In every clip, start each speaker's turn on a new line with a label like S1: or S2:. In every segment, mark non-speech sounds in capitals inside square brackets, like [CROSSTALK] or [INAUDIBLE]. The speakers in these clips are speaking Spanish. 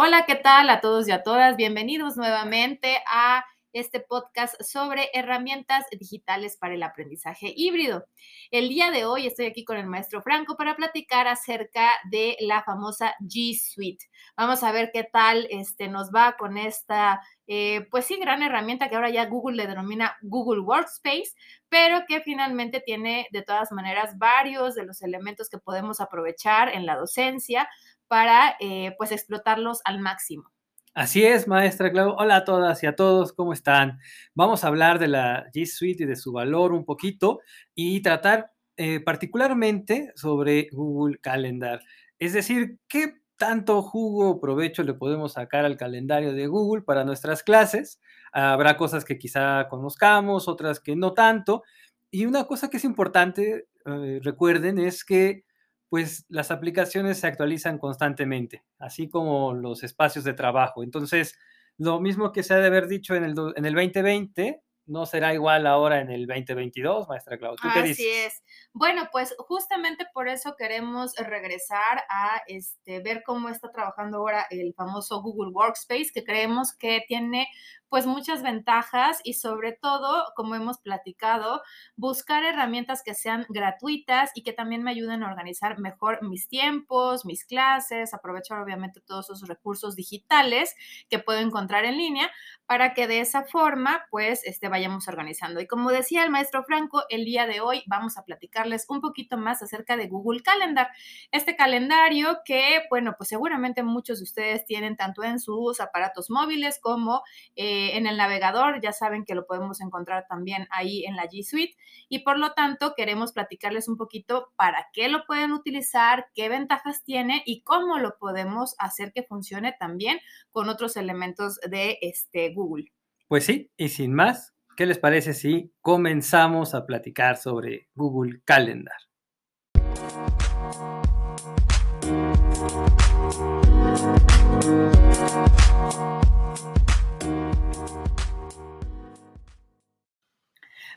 S1: Hola, ¿qué tal a todos y a todas? Bienvenidos nuevamente a este podcast sobre herramientas digitales para el aprendizaje híbrido. El día de hoy estoy aquí con el maestro Franco para platicar acerca de la famosa G Suite. Vamos a ver qué tal este, nos va con esta, eh, pues sí, gran herramienta que ahora ya Google le denomina Google Workspace, pero que finalmente tiene de todas maneras varios de los elementos que podemos aprovechar en la docencia para eh, pues explotarlos al máximo.
S2: Así es, maestra Clau. Hola a todas y a todos, ¿cómo están? Vamos a hablar de la G Suite y de su valor un poquito y tratar eh, particularmente sobre Google Calendar. Es decir, ¿qué tanto jugo o provecho le podemos sacar al calendario de Google para nuestras clases? Habrá cosas que quizá conozcamos, otras que no tanto. Y una cosa que es importante, eh, recuerden, es que pues las aplicaciones se actualizan constantemente, así como los espacios de trabajo. Entonces, lo mismo que se ha de haber dicho en el, en el 2020, no será igual ahora en el 2022, maestra Claudia.
S1: ¿Tú Así es. Bueno, pues justamente por eso queremos regresar a este, ver cómo está trabajando ahora el famoso Google Workspace, que creemos que tiene pues muchas ventajas y sobre todo, como hemos platicado, buscar herramientas que sean gratuitas y que también me ayuden a organizar mejor mis tiempos, mis clases, aprovechar obviamente todos esos recursos digitales que puedo encontrar en línea para que de esa forma pues este, vayamos organizando. Y como decía el maestro Franco, el día de hoy vamos a platicarles un poquito más acerca de Google Calendar. Este calendario que, bueno, pues seguramente muchos de ustedes tienen tanto en sus aparatos móviles como... Eh, en el navegador, ya saben que lo podemos encontrar también ahí en la G Suite y por lo tanto queremos platicarles un poquito para qué lo pueden utilizar, qué ventajas tiene y cómo lo podemos hacer que funcione también con otros elementos de este Google.
S2: Pues sí, y sin más, ¿qué les parece si comenzamos a platicar sobre Google Calendar?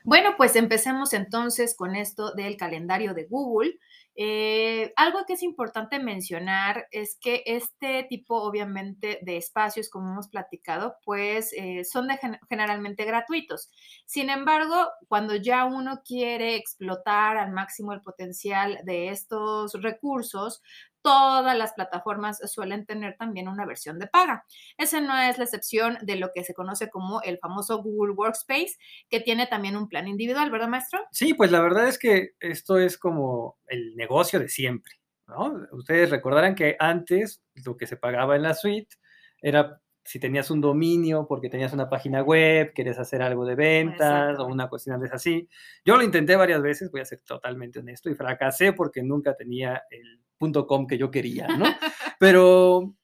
S1: Bueno, pues empecemos entonces con esto del calendario de Google. Eh, algo que es importante mencionar es que este tipo, obviamente, de espacios, como hemos platicado, pues eh, son generalmente gratuitos. Sin embargo, cuando ya uno quiere explotar al máximo el potencial de estos recursos, todas las plataformas suelen tener también una versión de paga. Esa no es la excepción de lo que se conoce como el famoso Google Workspace, que tiene también un plan individual, ¿verdad, maestro?
S2: Sí, pues la verdad es que esto es como el negocio de siempre, ¿no? Ustedes recordarán que antes lo que se pagaba en la suite era si tenías un dominio porque tenías una página web, quieres hacer algo de ventas o una cuestión de así. Yo lo intenté varias veces, voy a ser totalmente honesto, y fracasé porque nunca tenía el .com que yo quería, ¿no? [LAUGHS] Pero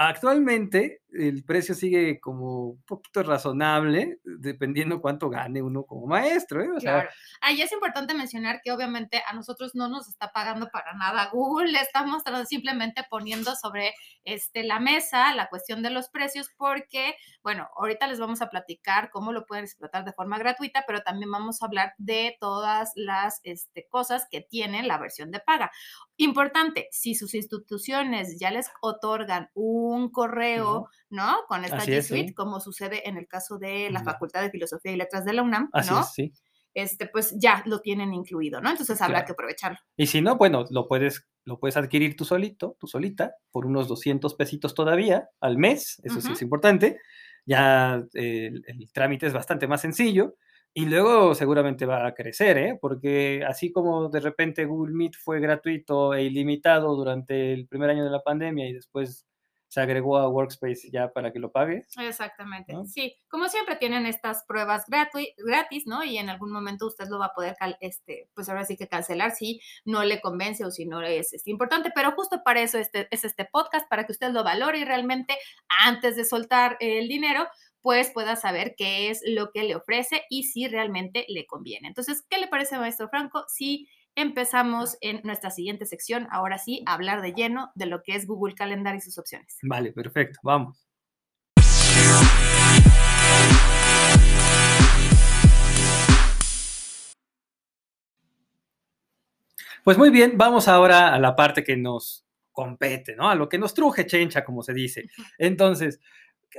S2: Actualmente el precio sigue como un poquito razonable, dependiendo cuánto gane uno como maestro. ¿eh?
S1: claro. Ahí es importante mencionar que obviamente a nosotros no nos está pagando para nada Google, le estamos simplemente poniendo sobre este, la mesa la cuestión de los precios porque, bueno, ahorita les vamos a platicar cómo lo pueden explotar de forma gratuita, pero también vamos a hablar de todas las este, cosas que tiene la versión de paga. Importante, si sus instituciones ya les otorgan un correo, ¿no? Con esta G Suite, como sucede en el caso de la Facultad de Filosofía y Letras de la UNAM, ¿no? sí. Este, pues ya lo tienen incluido, ¿no? Entonces habrá que aprovecharlo.
S2: Y si no, bueno, lo puedes, lo puedes adquirir tú solito, tú solita, por unos 200 pesitos todavía al mes, eso sí es importante. Ya el trámite es bastante más sencillo y luego seguramente va a crecer, ¿eh? porque así como de repente Google Meet fue gratuito e ilimitado durante el primer año de la pandemia y después se agregó a Workspace ya para que lo pagues.
S1: Exactamente, sí. Como siempre tienen estas pruebas gratis, ¿no? Y en algún momento usted lo va a poder, este, pues ahora sí que cancelar si no le convence o si no es, es importante. Pero justo para eso este, es este podcast, para que usted lo valore y realmente antes de soltar el dinero, pues pueda saber qué es lo que le ofrece y si realmente le conviene. Entonces, ¿qué le parece, maestro Franco? Si empezamos en nuestra siguiente sección, ahora sí, a hablar de lleno de lo que es Google Calendar y sus opciones.
S2: Vale, perfecto, vamos. Pues muy bien, vamos ahora a la parte que nos compete, ¿no? A lo que nos truje chencha, como se dice. Entonces,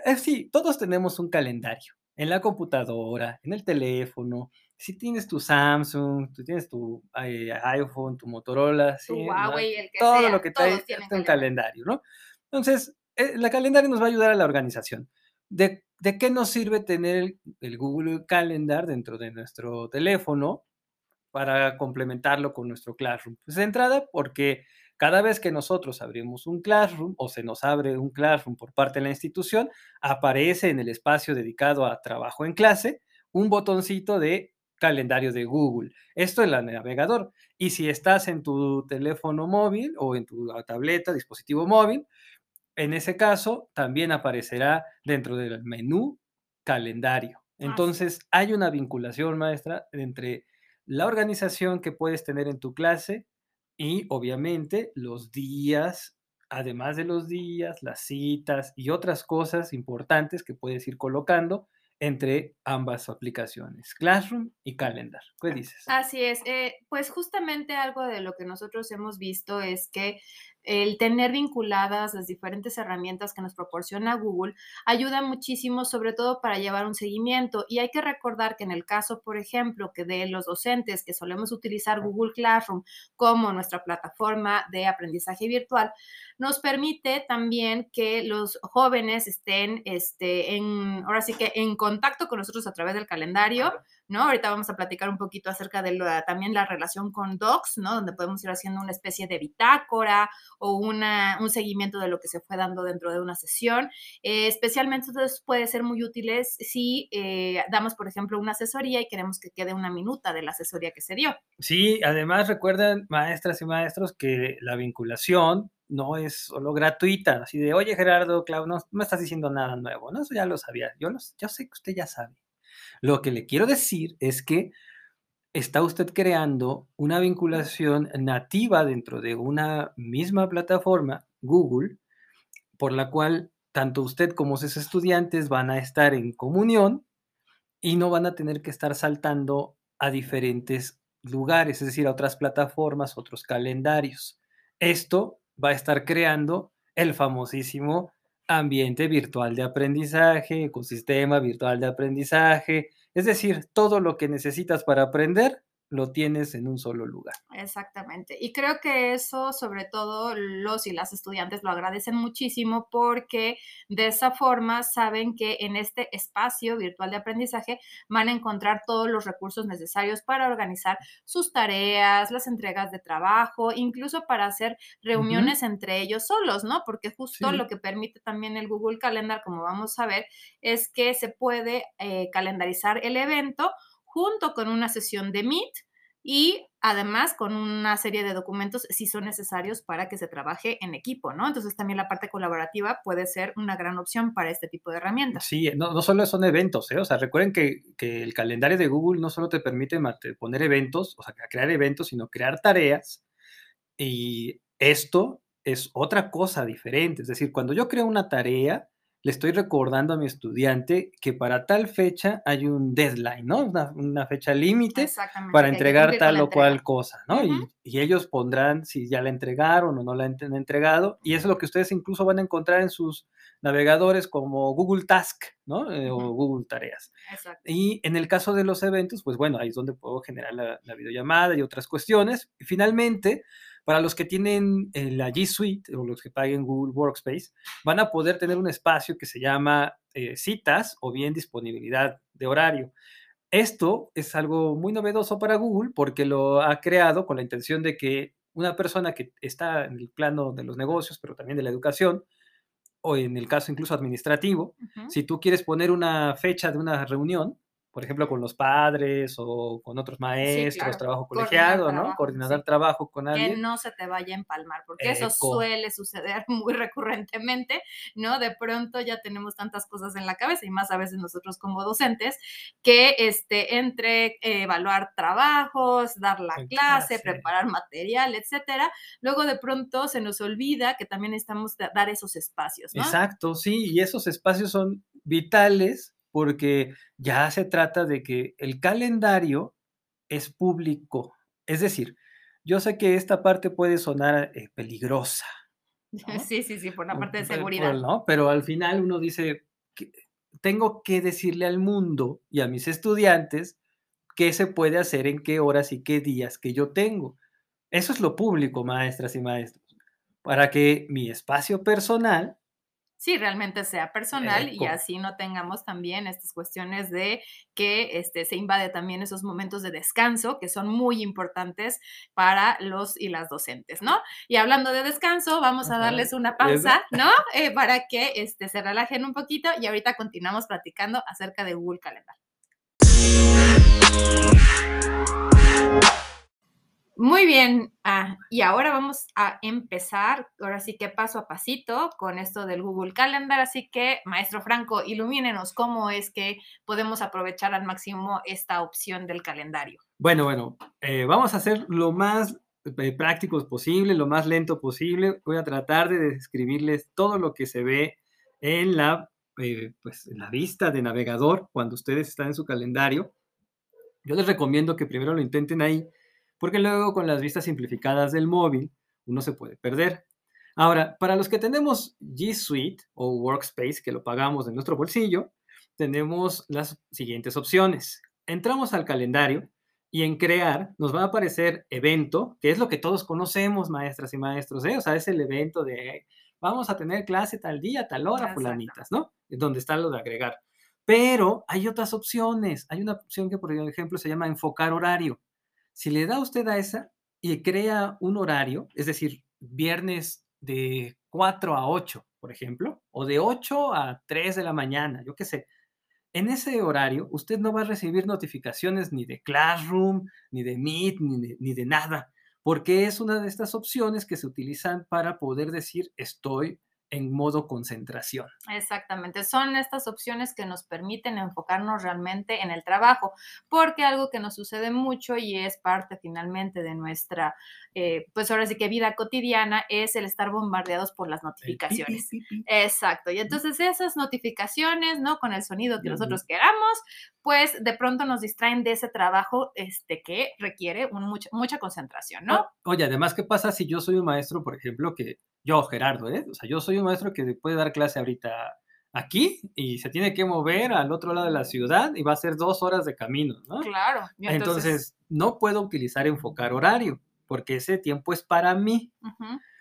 S2: eh, sí, todos tenemos un calendario en la computadora, en el teléfono. Si tienes tu Samsung, tú tienes tu eh, iPhone, tu Motorola,
S1: Tu Huawei, el que
S2: todo
S1: sea,
S2: lo que trae un
S1: calendario.
S2: calendario, ¿no? Entonces, eh, la calendario nos va a ayudar a la organización. ¿De, de qué nos sirve tener el, el Google Calendar dentro de nuestro teléfono para complementarlo con nuestro Classroom? Pues de entrada, porque cada vez que nosotros abrimos un Classroom o se nos abre un Classroom por parte de la institución, aparece en el espacio dedicado a trabajo en clase un botoncito de calendario de Google. Esto en el navegador. Y si estás en tu teléfono móvil o en tu tableta, dispositivo móvil, en ese caso también aparecerá dentro del menú calendario. Entonces, hay una vinculación, maestra, entre la organización que puedes tener en tu clase y obviamente los días, además de los días, las citas y otras cosas importantes que puedes ir colocando entre ambas aplicaciones, Classroom y Calendar. ¿Qué dices?
S1: Así es, eh, pues justamente algo de lo que nosotros hemos visto es que el tener vinculadas las diferentes herramientas que nos proporciona Google ayuda muchísimo, sobre todo para llevar un seguimiento. Y hay que recordar que en el caso, por ejemplo, que de los docentes que solemos utilizar Google Classroom como nuestra plataforma de aprendizaje virtual, nos permite también que los jóvenes estén, este, en, ahora sí que en contacto con nosotros a través del calendario, ¿no? Ahorita vamos a platicar un poquito acerca de la- también la relación con Docs, ¿no? Donde podemos ir haciendo una especie de bitácora o una, un seguimiento de lo que se fue dando dentro de una sesión. Eh, especialmente entonces puede ser muy útiles si eh, damos, por ejemplo, una asesoría y queremos que quede una minuta de la asesoría que se dio.
S2: Sí, además recuerden, maestras y maestros, que la vinculación no es solo gratuita, así de, oye Gerardo, Clau, no, me estás diciendo nada nuevo, ¿no? Eso ya lo sabía, yo, los, yo sé que usted ya sabe. Lo que le quiero decir es que está usted creando una vinculación nativa dentro de una misma plataforma, Google, por la cual tanto usted como sus estudiantes van a estar en comunión y no van a tener que estar saltando a diferentes lugares, es decir, a otras plataformas, otros calendarios. Esto va a estar creando el famosísimo ambiente virtual de aprendizaje, ecosistema virtual de aprendizaje, es decir, todo lo que necesitas para aprender lo tienes en un solo lugar.
S1: Exactamente. Y creo que eso, sobre todo, los y las estudiantes lo agradecen muchísimo porque de esa forma saben que en este espacio virtual de aprendizaje van a encontrar todos los recursos necesarios para organizar sus tareas, las entregas de trabajo, incluso para hacer reuniones entre ellos solos, ¿no? Porque justo
S2: Sí.
S1: lo que permite también el Google Calendar, como vamos a ver, es que se puede eh, calendarizar el evento junto con una sesión de Meet y además con una serie de documentos si son necesarios para que se trabaje en equipo, ¿no? Entonces también la parte colaborativa puede ser una gran opción para este tipo de herramientas.
S2: Sí, no, no solo son eventos, ¿eh? O sea, recuerden que, que el calendario de Google no solo te permite poner eventos, o sea, crear eventos, sino crear tareas. Y esto es otra cosa diferente. Es decir, cuando yo creo una tarea, le estoy recordando a mi estudiante que para tal fecha hay un deadline, ¿no? Una, una fecha límite para entregar tal o cual cosa, ¿no? Y- ellos pondrán si ya la entregaron o no la han entregado. Y eso es lo que ustedes incluso van a encontrar en sus navegadores como Google Task, ¿no? Eh, O. Google Tareas.
S1: Exacto.
S2: Y en el caso de los eventos, pues bueno, ahí es donde puedo generar la, la videollamada y otras cuestiones. Y finalmente, para los que tienen eh, la G Suite o los que paguen Google Workspace, van a poder tener un espacio que se llama eh, citas o bien disponibilidad de horario. Esto es algo muy novedoso para Google porque lo ha creado con la intención de que una persona que está en el plano de los negocios, pero también de la educación, o en el caso incluso administrativo, si tú quieres poner una fecha de una reunión, por ejemplo, con los padres o con otros maestros,
S1: claro,
S2: trabajo
S1: coordinar
S2: colegiado, ¿no?
S1: trabajo,
S2: Coordinar
S1: sí.
S2: trabajo con
S1: Que
S2: alguien.
S1: no se te vaya a empalmar, porque eso suele suceder [LAUGHS] muy recurrentemente, ¿no? De pronto ya tenemos tantas cosas en la cabeza y más a veces nosotros como docentes, que este, entre eh, evaluar trabajos, dar la clase,
S2: clase.
S1: preparar material, etcétera, luego de pronto se nos olvida que también necesitamos da- dar esos espacios, ¿no?
S2: Exacto, sí, y esos espacios son vitales porque ya se trata de que el calendario es público. Es decir, yo sé que esta parte puede sonar eh, peligrosa, [LAUGHS]
S1: Sí, sí, sí, por la parte de seguridad.
S2: ¿no? Pero al final uno dice, tengo que decirle al mundo y a mis estudiantes qué se puede hacer en qué horas y qué días que yo tengo. Eso es lo público, maestras y maestros, para que mi espacio personal
S1: sí realmente sea personal y así no tengamos también estas cuestiones de que este, se invade también esos momentos de descanso que son muy importantes para los y las docentes, ¿no? Y hablando de descanso, vamos a darles una pausa, ¿no? Eh, para que este, se relajen un poquito y ahorita continuamos platicando acerca de Google Calendar. Muy bien, ah, y ahora vamos a empezar, ahora sí que paso a pasito con esto del Google Calendar, así que maestro Franco, ilumínenos cómo es que podemos aprovechar al máximo esta opción del calendario.
S2: Bueno, bueno, eh, vamos a hacer lo más eh, prácticos posible, lo más lento posible. Voy a tratar de describirles todo lo que se ve en la, eh, pues, en la vista de navegador cuando ustedes están en su calendario. Yo les recomiendo que primero lo intenten ahí porque luego con las vistas simplificadas del móvil uno se puede perder. Ahora, para los que tenemos G Suite o Workspace, que lo pagamos de nuestro bolsillo, tenemos las siguientes opciones. Entramos al calendario y en crear nos va a aparecer evento, que es lo que todos conocemos, maestras y maestros, ¿eh? o sea, es el evento de vamos a tener clase tal día, tal hora, fulanitas, ¿no? Donde está lo de agregar. Pero hay otras opciones. Hay una opción que, por ejemplo, se llama enfocar horario. Si le da usted a esa y crea un horario, es decir, viernes de 4 a 8, por ejemplo, o de 8 a 3 de la mañana, yo qué sé. En ese horario, usted no va a recibir notificaciones ni de Classroom, ni de Meet, ni de, ni de nada, porque es una de estas opciones que se utilizan para poder decir estoy en modo concentración.
S1: Exactamente, son estas opciones que nos permiten enfocarnos realmente en el trabajo, porque algo que nos sucede mucho y es parte finalmente de nuestra, eh, pues ahora sí que vida cotidiana, es el estar bombardeados por las notificaciones. Exacto, y entonces esas notificaciones, ¿no? Con el sonido que nosotros queramos, pues de pronto nos distraen de ese trabajo este, que requiere mucha, mucha concentración, ¿no?
S2: Oye, además, ¿qué pasa si yo soy un maestro, por ejemplo, que yo, Gerardo, ¿eh? O sea, yo soy un maestro que puede dar clase ahorita aquí y se tiene que mover al otro lado de la ciudad y va a ser dos horas de camino, ¿no?
S1: Claro.
S2: Entonces... no puedo utilizar enfocar horario porque ese tiempo es para mí.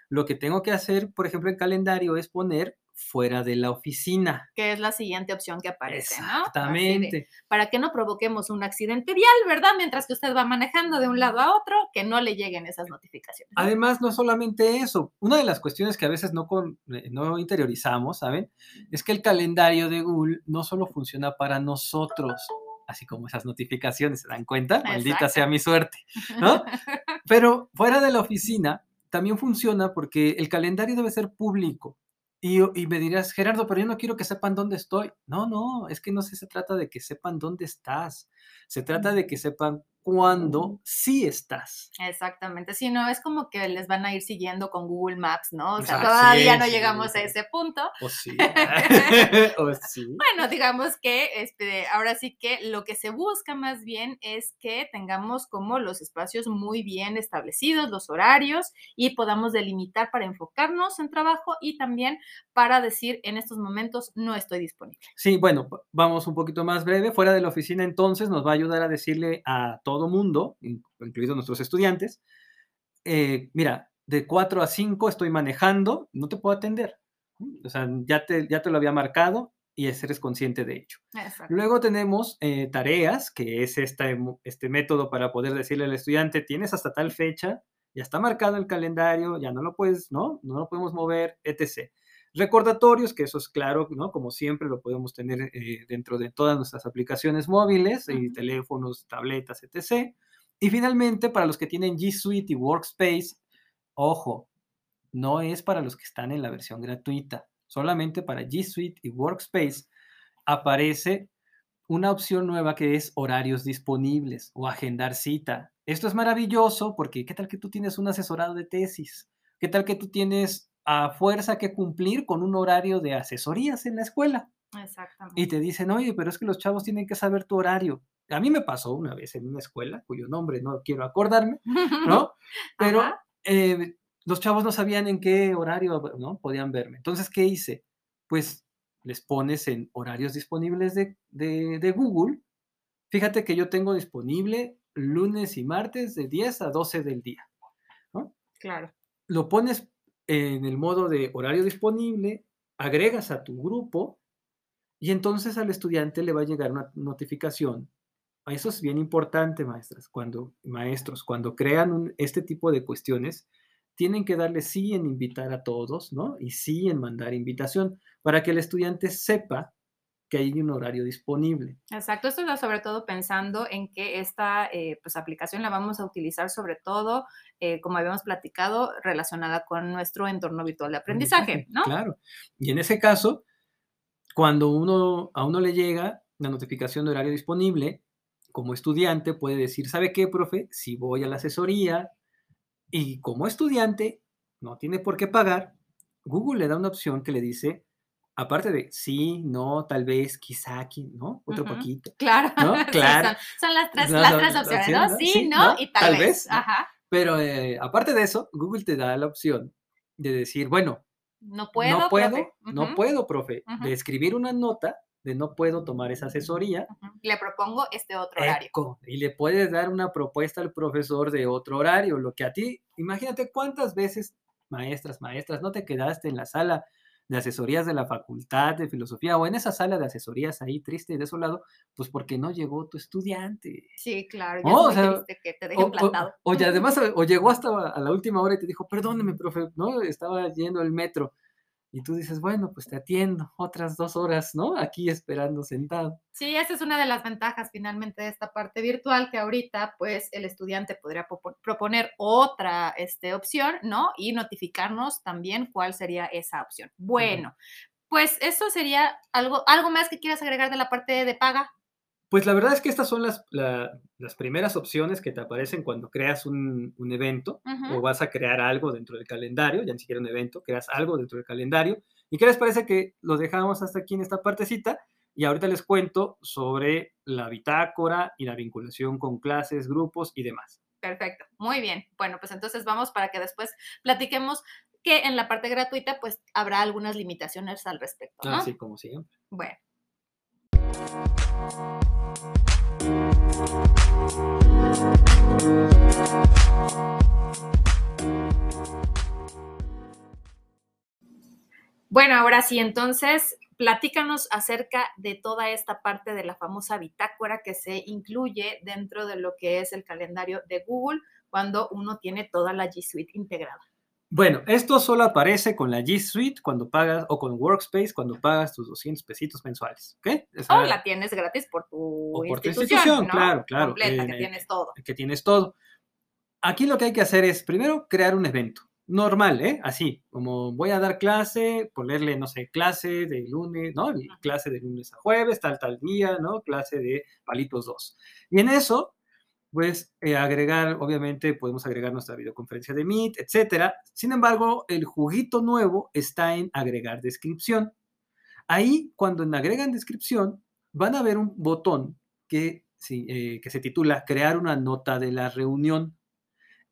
S2: Lo que tengo que hacer, por ejemplo, en calendario es poner fuera de la oficina.
S1: Que es la siguiente opción que aparece,
S2: Exactamente.
S1: para que no provoquemos un accidente vial, ¿verdad? Mientras que usted va manejando de un lado a otro, que no le lleguen esas notificaciones.
S2: Además, no solamente eso, una de las cuestiones que a veces no, eh, no interiorizamos, ¿saben? Es que el calendario de Google no solo funciona para nosotros, así como esas notificaciones, ¿se dan cuenta? Maldita sea mi suerte, ¿no? [LAUGHS] Pero fuera de la oficina también funciona porque el calendario debe ser público. Y, me dirás, Gerardo, pero yo no quiero que sepan dónde estoy. No, no, es que no se trata de que sepan dónde estás. Se trata de que sepan cuando sí estás.
S1: Exactamente, sí, no, es como que les van a ir siguiendo con Google Maps, ¿no? O sea, todavía no llegamos a ese punto.
S2: O sí. [LAUGHS] [LAUGHS] o sí.
S1: Bueno, digamos que este, ahora sí que lo que se busca más bien es que tengamos como los espacios muy bien establecidos, los horarios, y podamos delimitar para enfocarnos en trabajo y también para decir en estos momentos no estoy disponible.
S2: Sí, bueno, vamos un poquito más breve. Fuera de la oficina entonces nos va a ayudar a decirle a todos mundo, incluidos nuestros estudiantes, eh, mira, de 4 a 5 estoy manejando, no te puedo atender. O sea, ya te, ya te lo había marcado y eres consciente de ello. Luego tenemos eh, tareas, que es este, este método para poder decirle al estudiante, tienes hasta tal fecha, ya está marcado el calendario, ya no lo puedes, ¿no? No lo podemos mover, etc. Recordatorios, que eso es claro, ¿no? Como siempre lo podemos tener eh, dentro de todas nuestras aplicaciones móviles, y teléfonos, tabletas, etc. Y finalmente, para los que tienen G Suite y Workspace, ojo, no es para los que están en la versión gratuita, solamente para G Suite y Workspace aparece una opción nueva que es horarios disponibles o agendar cita. Esto es maravilloso porque ¿qué tal que tú tienes un asesorado de tesis? ¿Qué tal que tú tienes a fuerza que cumplir con un horario de asesorías en la escuela.
S1: Exactamente.
S2: Y te dicen, oye, pero es que los chavos tienen que saber tu horario. A mí me pasó una vez en una escuela, cuyo nombre no quiero acordarme, ¿no? [LAUGHS] Pero eh, los chavos no sabían en qué horario ¿no? podían verme. Entonces, ¿qué hice? Pues les pones en horarios disponibles de, de Google. Fíjate que yo tengo disponible lunes y martes de 10 a 12 del día. ¿no?
S1: Claro.
S2: Lo pones en el modo de horario disponible, agregas a tu grupo y entonces al estudiante le va a llegar una notificación. Eso es bien importante, maestras. Cuando, maestros, cuando crean este tipo de cuestiones, tienen que darle sí en invitar a todos, ¿no? Y sí en mandar invitación para que el estudiante sepa que hay un horario disponible.
S1: Exacto, esto es sobre todo pensando en que esta eh, pues, aplicación la vamos a utilizar sobre todo, eh, como habíamos platicado, relacionada con nuestro entorno virtual de aprendizaje, ¿no?
S2: Claro. Y en ese caso, cuando uno, a uno le llega la notificación de horario disponible, como estudiante puede decir, ¿sabe qué, profe? Si voy a la asesoría y como estudiante no tiene por qué pagar, Google le da una opción que le dice, aparte de sí, no, tal vez, quizá aquí, ¿no? Otro poquito.
S1: Claro,
S2: ¿no? [LAUGHS] claro.
S1: Son, las tres, las tres opciones, ¿no? Sí, no, y tal, vez. Ajá.
S2: Pero eh, aparte de eso, Google te da la opción de decir, bueno,
S1: no puedo,
S2: no puedo, profe. no puedo, profe, de escribir una nota de no puedo tomar esa asesoría.
S1: Le propongo este otro horario.
S2: y le puedes dar una propuesta al profesor de otro horario, lo que a ti, imagínate cuántas veces, maestras, maestras, no te quedaste en la sala de asesorías de la Facultad de Filosofía o en esa sala de asesorías ahí triste y desolado, pues porque no llegó tu estudiante.
S1: Sí, claro, oh, o que te dejen plantado.
S2: O, [LAUGHS] además, o llegó hasta a la última hora y te dijo, perdóneme, profe, no, estaba yendo el metro. Y tú dices, bueno, pues te atiendo otras dos horas, ¿no? Aquí esperando sentado.
S1: Sí, esa es una de las ventajas finalmente de esta parte virtual, que ahorita pues el estudiante podría proponer otra este, opción, ¿no? Y notificarnos también cuál sería esa opción. Bueno, pues eso sería algo, algo más que quieras agregar de la parte de paga.
S2: Pues la verdad es que estas son las, las primeras opciones que te aparecen cuando creas un, un evento o vas a crear algo dentro del calendario, ya ni siquiera un evento, creas algo dentro del calendario. ¿Y qué les parece que lo dejamos hasta aquí en esta partecita? Y ahorita les cuento sobre la bitácora y la vinculación con clases, grupos y demás.
S1: Perfecto, muy bien. Bueno, pues entonces vamos para que después platiquemos que en la parte gratuita pues habrá algunas limitaciones al respecto. ¿no?
S2: Así como siempre.
S1: Bueno. Bueno, ahora sí, entonces, platícanos acerca de toda esta parte de la famosa bitácora que se incluye dentro de lo que es el calendario de Google cuando uno tiene toda la G Suite integrada.
S2: Bueno, esto solo aparece con la G Suite cuando pagas o con Workspace cuando pagas tus 200 pesitos mensuales, ¿ok?
S1: o la tienes gratis por tu, institución,
S2: claro, claro.
S1: Completa, que tienes todo.
S2: Que tienes todo. Aquí lo que hay que hacer es primero crear un evento normal, ¿eh? Así, como voy a dar clase, ponerle, no sé, clase de lunes, ¿no? Clase de lunes a jueves, tal, tal día, ¿no? Clase de palitos 2. Y en eso pues eh, agregar, obviamente podemos agregar nuestra videoconferencia de Meet, etcétera. Sin embargo, el juguito nuevo está en agregar descripción. Ahí, cuando en agregan descripción, van a ver un botón que, eh, que se titula Crear una nota de la reunión.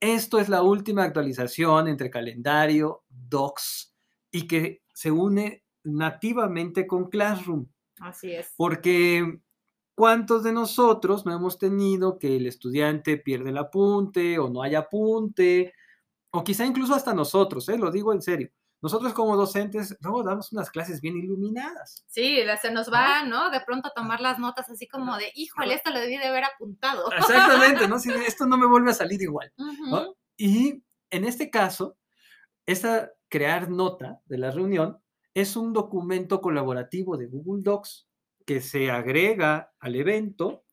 S2: Esto es la última actualización entre calendario, Docs y que se une nativamente con Classroom.
S1: Así es.
S2: Porque ¿Cuántos de nosotros no hemos tenido que el estudiante pierde el apunte o no hay apunte? O quizá incluso hasta nosotros, ¿eh? lo digo en serio. Nosotros como docentes luego damos unas clases bien iluminadas.
S1: Sí, se nos va, ¿no? De pronto a tomar las notas así como de, híjole, esto lo debí de haber apuntado.
S2: Exactamente, ¿no? Si [LAUGHS] esto no me vuelve a salir igual. Y en este caso, esta crear nota de la reunión es un documento colaborativo de Google Docs que se agrega al evento,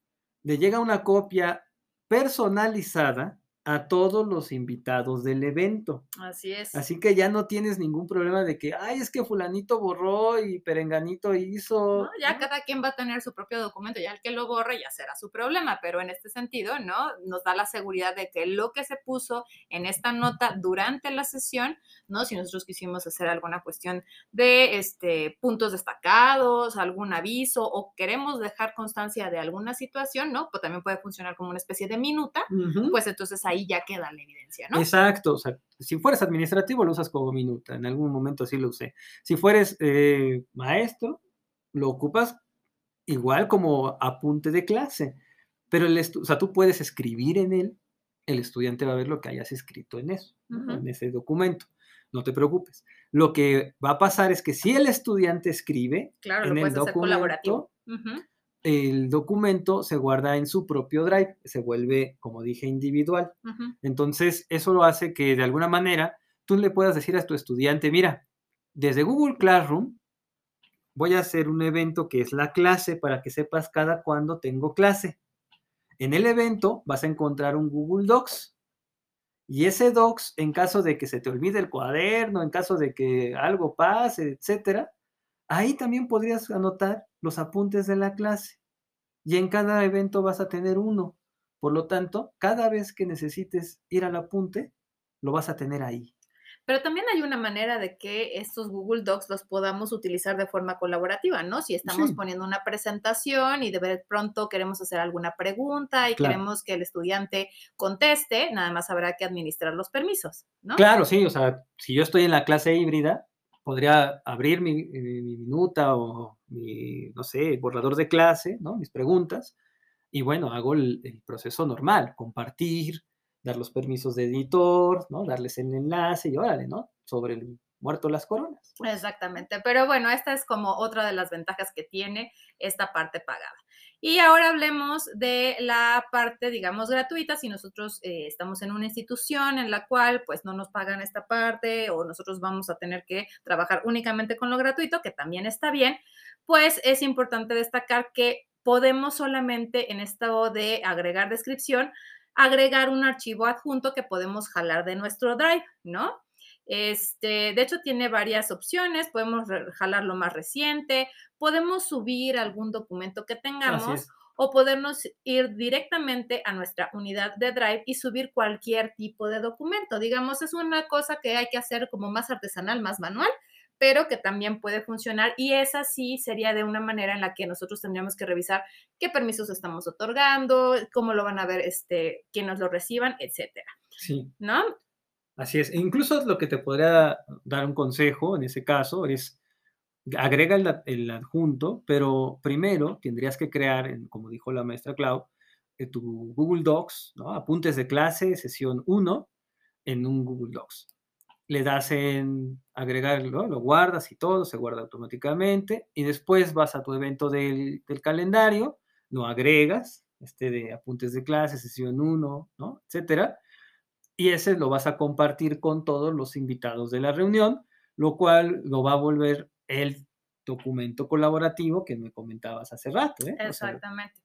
S2: le llega una copia personalizada a todos los invitados del evento.
S1: Así es.
S2: Así que ya no tienes ningún problema de que, ay, es que fulanito borró y perenganito hizo.
S1: ya cada quien va a tener su propio documento, ya el que lo borre ya será su problema, pero en este sentido, ¿no? Nos da la seguridad de que lo que se puso en esta nota durante la sesión, ¿no? Si nosotros quisimos hacer alguna cuestión de este, puntos destacados, algún aviso o queremos dejar constancia de alguna situación, ¿no? Pues también puede funcionar como una especie de minuta, pues entonces ahí ahí ya queda la evidencia, ¿no?
S2: Exacto, o sea, si fueres administrativo lo usas como minuta, en algún momento sí lo usé. Si fueres eh, maestro, lo ocupas igual como apunte de clase, pero el o sea, tú puedes escribir en él, el estudiante va a ver lo que hayas escrito en eso, en ese documento. No te preocupes. Lo que va a pasar es que si el estudiante escribe en el documento, el documento se guarda en su propio drive, se vuelve, como dije, individual. Entonces, eso lo hace que de alguna manera tú le puedas decir a tu estudiante, mira, desde Google Classroom voy a hacer un evento que es la clase para que sepas cada cuándo tengo clase. En el evento vas a encontrar un Google Docs. Y ese Docs, en caso de que se te olvide el cuaderno, en caso de que algo pase, etcétera, ahí también podrías anotar los apuntes de la clase. Y en cada evento vas a tener uno. Por lo tanto, cada vez que necesites ir al apunte, lo vas a tener ahí.
S1: Pero también hay una manera de que estos Google Docs los podamos utilizar de forma colaborativa, ¿no? Si estamos poniendo una presentación y de pronto queremos hacer alguna pregunta y queremos que el estudiante conteste, nada más habrá que administrar los permisos, ¿no?
S2: Claro, sí, o sea, si yo estoy en la clase híbrida, podría abrir mi, minuta o mi, no sé, borrador de clase, ¿no? Mis preguntas. Y bueno, hago el, proceso normal, compartir, dar los permisos de editor, ¿no? Darles el enlace y órale, ¿no? Sobre el muerto las coronas.
S1: Exactamente, pero bueno, esta es como otra de las ventajas que tiene esta parte pagada. Y ahora hablemos de la parte, digamos, gratuita. Si nosotros eh, estamos en una institución en la cual pues no nos pagan esta parte o nosotros vamos a tener que trabajar únicamente con lo gratuito, que también está bien, pues es importante destacar que podemos solamente en estado de agregar descripción, agregar un archivo adjunto que podemos jalar de nuestro Drive, ¿no? Este, de hecho, tiene varias opciones. Podemos jalar lo más reciente, podemos subir algún documento que tengamos o podernos ir directamente a nuestra unidad de Drive y subir cualquier tipo de documento. Digamos, es una cosa que hay que hacer como más artesanal, más manual, pero que también puede funcionar y esa sí sería de una manera en la que nosotros tendríamos que revisar qué permisos estamos otorgando, cómo lo van a ver este, quienes lo reciban, etcétera.
S2: Sí.
S1: ¿No?
S2: Así es. E incluso lo que te podría dar un consejo en ese caso es agrega el, adjunto, pero primero tendrías que crear, como dijo la maestra Clau, eh, tu Google Docs, ¿no? apuntes de clase, sesión 1, en un Google Docs. Le das en agregarlo, lo guardas y todo, se guarda automáticamente, y después vas a tu evento del, del calendario, lo agregas, este de apuntes de clase, sesión 1, ¿no? etcétera, y ese lo vas a compartir con todos los invitados de la reunión, lo cual lo va a volver el documento colaborativo que me comentabas hace rato. ¿eh?
S1: Exactamente.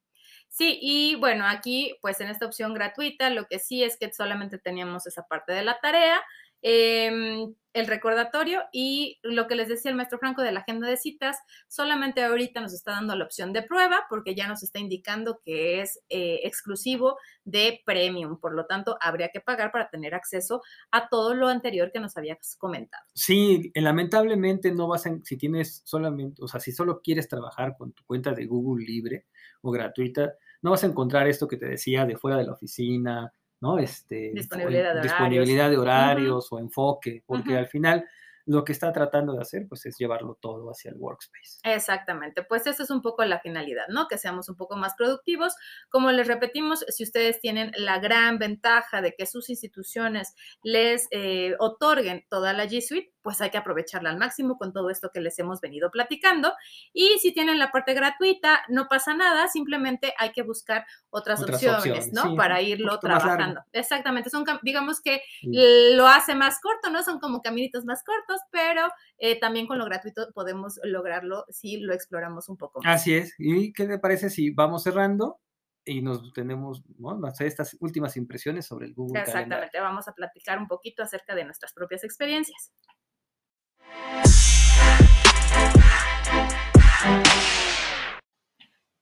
S1: Sí, y bueno, aquí pues en esta opción gratuita lo que sí es que solamente teníamos esa parte de la tarea Em, el recordatorio y lo que les decía el maestro Franco de la agenda de citas, solamente ahorita nos está dando la opción de prueba porque ya nos está indicando que es eh, exclusivo de premium, por lo tanto habría que pagar para tener acceso a todo lo anterior que nos habías comentado.
S2: Sí, lamentablemente no vas a, si tienes solamente, o sea, si solo quieres trabajar con tu cuenta de Google libre o gratuita, no vas a encontrar esto que te decía de fuera de la oficina, ¿no? Este,
S1: disponibilidad
S2: de horarios, o enfoque, porque al final lo que está tratando de hacer, pues es llevarlo todo hacia el workspace.
S1: Exactamente, pues esa es un poco la finalidad, ¿no? Que seamos un poco más productivos. Como les repetimos, si ustedes tienen la gran ventaja de que sus instituciones les eh, otorguen toda la G Suite, pues hay que aprovecharla al máximo con todo esto que les hemos venido platicando. Y si tienen la parte gratuita, no pasa nada, simplemente hay que buscar otras, opciones, ¿no? Para irlo trabajando. Exactamente, son, digamos que lo hace más corto, ¿no? Son como caminitos más cortos, pero eh, también con lo gratuito podemos lograrlo si lo exploramos un poco
S2: más. Así es. ¿Y qué te parece si vamos cerrando? y nos tenemos ¿no? estas últimas impresiones sobre el Google
S1: Exactamente, vamos a platicar un poquito acerca de nuestras propias experiencias.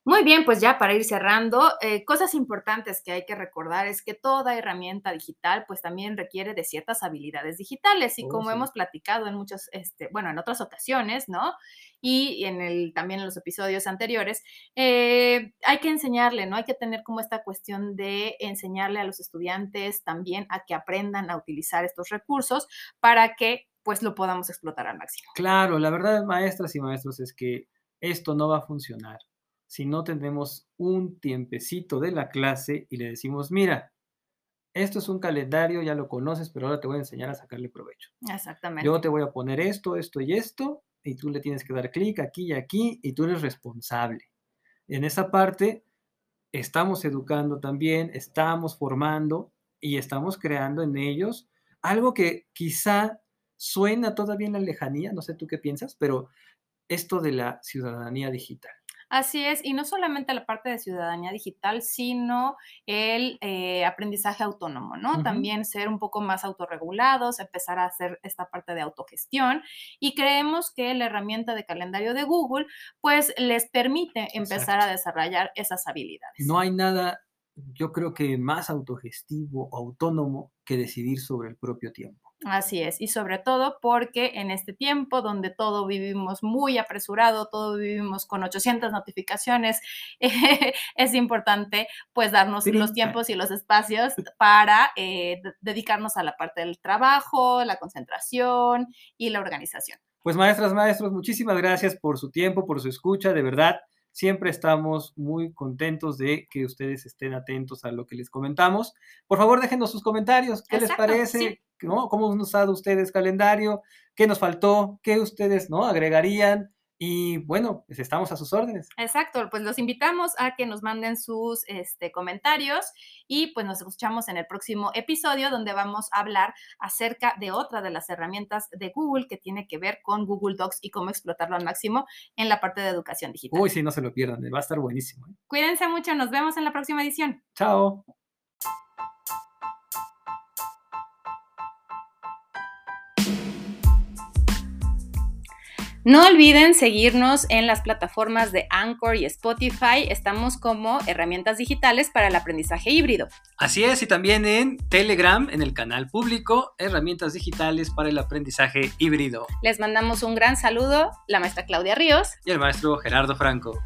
S1: Muy bien, pues ya para ir cerrando, eh, cosas importantes que hay que recordar es que toda herramienta digital pues también requiere de ciertas habilidades digitales y
S2: Oh,
S1: como
S2: sí.
S1: hemos platicado en muchos, este, bueno, en otras ocasiones, ¿no? Y en el, también en los episodios anteriores, eh, hay que enseñarle, ¿no? Hay que tener como esta cuestión de enseñarle a los estudiantes también a que aprendan a utilizar estos recursos para que pues lo podamos explotar al máximo.
S2: Claro, la verdad, maestras y maestros, es que esto no va a funcionar si no tenemos un tiempecito de la clase y le decimos, mira, esto es un calendario, ya lo conoces, pero ahora te voy a enseñar a sacarle provecho.
S1: Exactamente.
S2: Yo te voy a poner esto, esto y esto, y tú le tienes que dar clic aquí y aquí, y tú eres responsable. En esa parte estamos educando también, estamos formando y estamos creando en ellos algo que quizá suena todavía en la lejanía, no sé tú qué piensas, pero esto de la ciudadanía digital.
S1: Así es, y no solamente la parte de ciudadanía digital, sino el eh, aprendizaje autónomo, ¿no? También ser un poco más autorregulados, empezar a hacer esta parte de autogestión y creemos que la herramienta de calendario de Google, pues les permite empezar a desarrollar esas habilidades.
S2: No hay nada, yo creo que más autogestivo o autónomo que decidir sobre el propio tiempo.
S1: Así es, y sobre todo porque en este tiempo donde todo vivimos muy apresurado, todo vivimos con 800 notificaciones, eh, [LAUGHS] es importante pues darnos los tiempos y los espacios para eh, de- dedicarnos a la parte del trabajo, la concentración y la organización.
S2: Pues maestras, maestros, muchísimas gracias por su tiempo, por su escucha, de verdad. Siempre estamos muy contentos de que ustedes estén atentos a lo que les comentamos. Por favor, déjenos sus comentarios. ¿Qué les parece?
S1: sí.
S2: ¿No? ¿Cómo han usado ustedes calendario? ¿Qué nos faltó? ¿Qué ustedes no agregarían? Y bueno, pues estamos a sus órdenes.
S1: Exacto, pues los invitamos a que nos manden sus este, comentarios y pues nos escuchamos en el próximo episodio donde vamos a hablar acerca de otra de las herramientas de Google que tiene que ver con Google Docs y cómo explotarlo al máximo en la parte de educación digital.
S2: Uy, sí, no se lo pierdan, va a estar buenísimo. ¿eh?
S1: Cuídense mucho, nos vemos en la próxima edición.
S2: Chao.
S1: No olviden seguirnos en las plataformas de Anchor y Spotify. Estamos como herramientas digitales para el aprendizaje híbrido.
S2: Así es, y también en Telegram, en el canal público, herramientas digitales para el aprendizaje híbrido.
S1: Les mandamos un gran saludo, la maestra Claudia Ríos.
S2: Y el maestro Gerardo Franco.